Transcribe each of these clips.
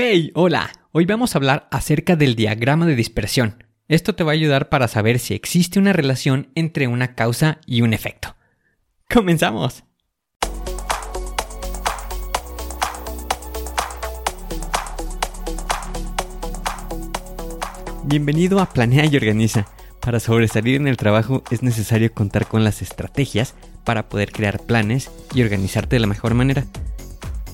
Hey, hola. Hoy vamos a hablar acerca del diagrama de dispersión. Esto te va a ayudar para saber si existe una relación entre una causa y un efecto. ¡Comenzamos! Bienvenido a Planea y Organiza. Para sobresalir en el trabajo es necesario contar con las estrategias para poder crear planes y organizarte de la mejor manera.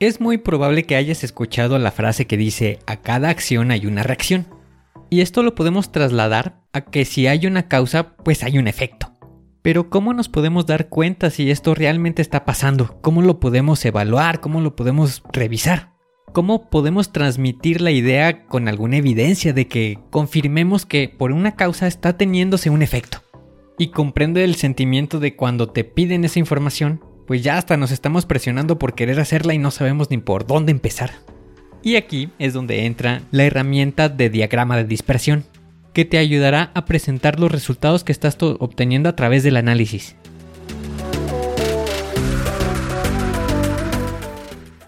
Es muy probable que hayas escuchado la frase que dice a cada acción hay una reacción. Y esto lo podemos trasladar a que si hay una causa, pues hay un efecto. Pero ¿cómo nos podemos dar cuenta si esto realmente está pasando? ¿Cómo lo podemos evaluar? ¿Cómo lo podemos revisar? ¿Cómo podemos transmitir la idea con alguna evidencia de que confirmemos que por una causa está teniéndose un efecto? Y comprende el sentimiento de cuando te piden esa información, pues ya hasta nos estamos presionando por querer hacerla y no sabemos ni por dónde empezar. Y aquí es donde entra la herramienta de diagrama de dispersión, que te ayudará a presentar los resultados que estás obteniendo a través del análisis.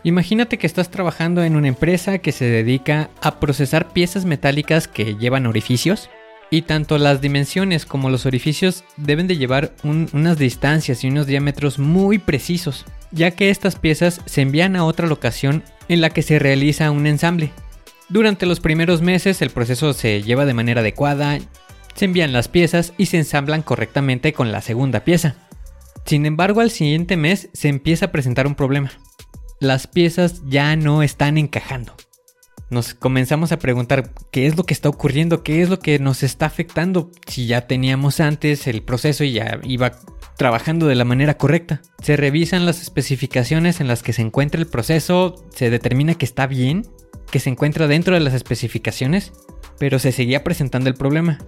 Imagínate que estás trabajando en una empresa que se dedica a procesar piezas metálicas que llevan orificios y tanto las dimensiones como los orificios deben de llevar unas distancias y unos diámetros muy precisos, ya que estas piezas se envían a otra locación en la que se realiza un ensamble. Durante los primeros meses el proceso se lleva de manera adecuada, se envían las piezas y se ensamblan correctamente con la segunda pieza. Sin embargo, al siguiente mes se empieza a presentar un problema. Las piezas ya no están encajando nos comenzamos a preguntar qué es lo que está ocurriendo, qué es lo que nos está afectando si ya teníamos antes el proceso y ya iba trabajando de la manera correcta. Se revisan las especificaciones en las que se encuentra el proceso, se determina que está bien, que se encuentra dentro de las especificaciones, pero se seguía presentando el problema.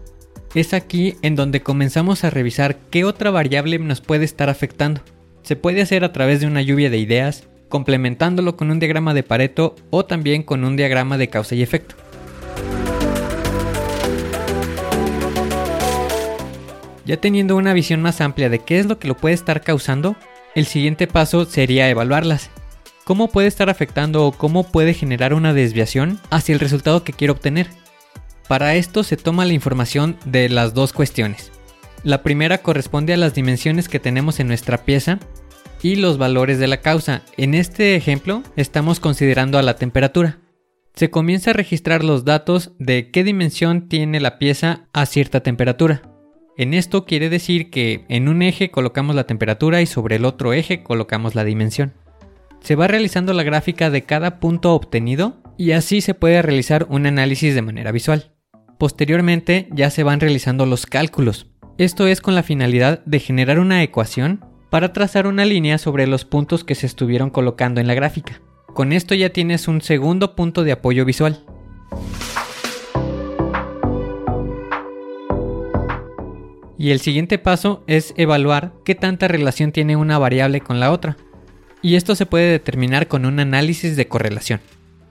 Es aquí en donde comenzamos a revisar qué otra variable nos puede estar afectando. Se puede hacer a través de una lluvia de ideas, complementándolo con un diagrama de Pareto o también con un diagrama de causa y efecto. Ya teniendo una visión más amplia de qué es lo que lo puede estar causando, el siguiente paso sería evaluarlas. ¿Cómo puede estar afectando o cómo puede generar una desviación hacia el resultado que quiero obtener? Para esto se toma la información de las dos cuestiones. La primera corresponde a las dimensiones que tenemos en nuestra pieza y los valores de la causa. En este ejemplo estamos considerando a la temperatura. Se comienza a registrar los datos de qué dimensión tiene la pieza a cierta temperatura. En esto quiere decir que en un eje colocamos la temperatura y sobre el otro eje colocamos la dimensión. Se va realizando la gráfica de cada punto obtenido y así se puede realizar un análisis de manera visual. Posteriormente ya se van realizando los cálculos. Esto es con la finalidad de generar una ecuación para trazar una línea sobre los puntos que se estuvieron colocando en la gráfica. Con esto ya tienes un segundo punto de apoyo visual. Y el siguiente paso es evaluar qué tanta relación tiene una variable con la otra. Y esto se puede determinar con un análisis de correlación.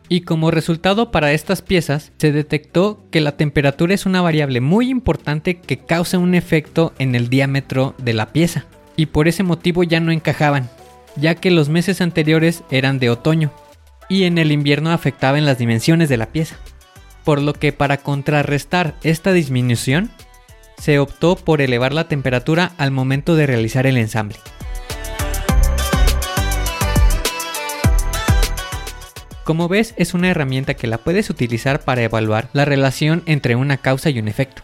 Y como resultado para estas piezas, se detectó que la temperatura es una variable muy importante que causa un efecto en el diámetro de la pieza y por ese motivo ya no encajaban, ya que los meses anteriores eran de otoño y en el invierno afectaban las dimensiones de la pieza. Por lo que para contrarrestar esta disminución, se optó por elevar la temperatura al momento de realizar el ensamble. Como ves, es una herramienta que la puedes utilizar para evaluar la relación entre una causa y un efecto.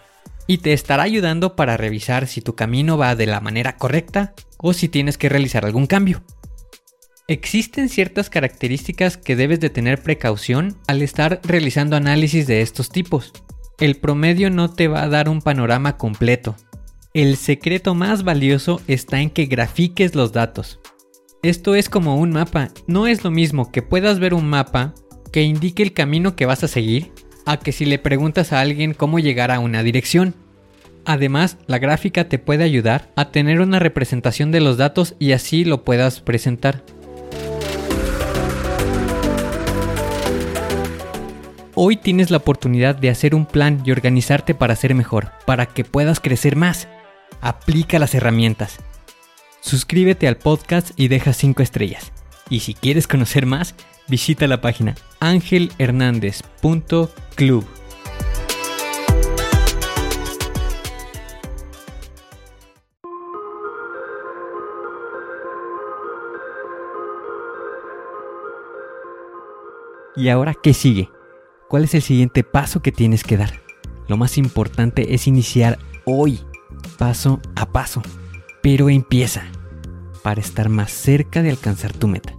Y te estará ayudando para revisar si tu camino va de la manera correcta o si tienes que realizar algún cambio. Existen ciertas características que debes de tener precaución al estar realizando análisis de estos tipos. El promedio no te va a dar un panorama completo. El secreto más valioso está en que grafiques los datos. Esto es como un mapa. No es lo mismo que puedas ver un mapa que indique el camino que vas a seguir a que si le preguntas a alguien cómo llegar a una dirección. Además, la gráfica te puede ayudar a tener una representación de los datos y así lo puedas presentar. Hoy tienes la oportunidad de hacer un plan y organizarte para ser mejor, para que puedas crecer más. Aplica las herramientas suscríbete al podcast y deja 5 estrellas. Y si quieres conocer más, visita la página angelhernandez.club. ¿Y ahora qué sigue? ¿Cuál es el siguiente paso que tienes que dar? Lo más importante es iniciar hoy, paso a paso. Pero empieza para estar más cerca de alcanzar tu meta.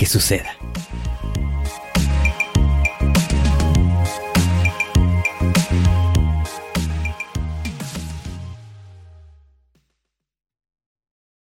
que suceda.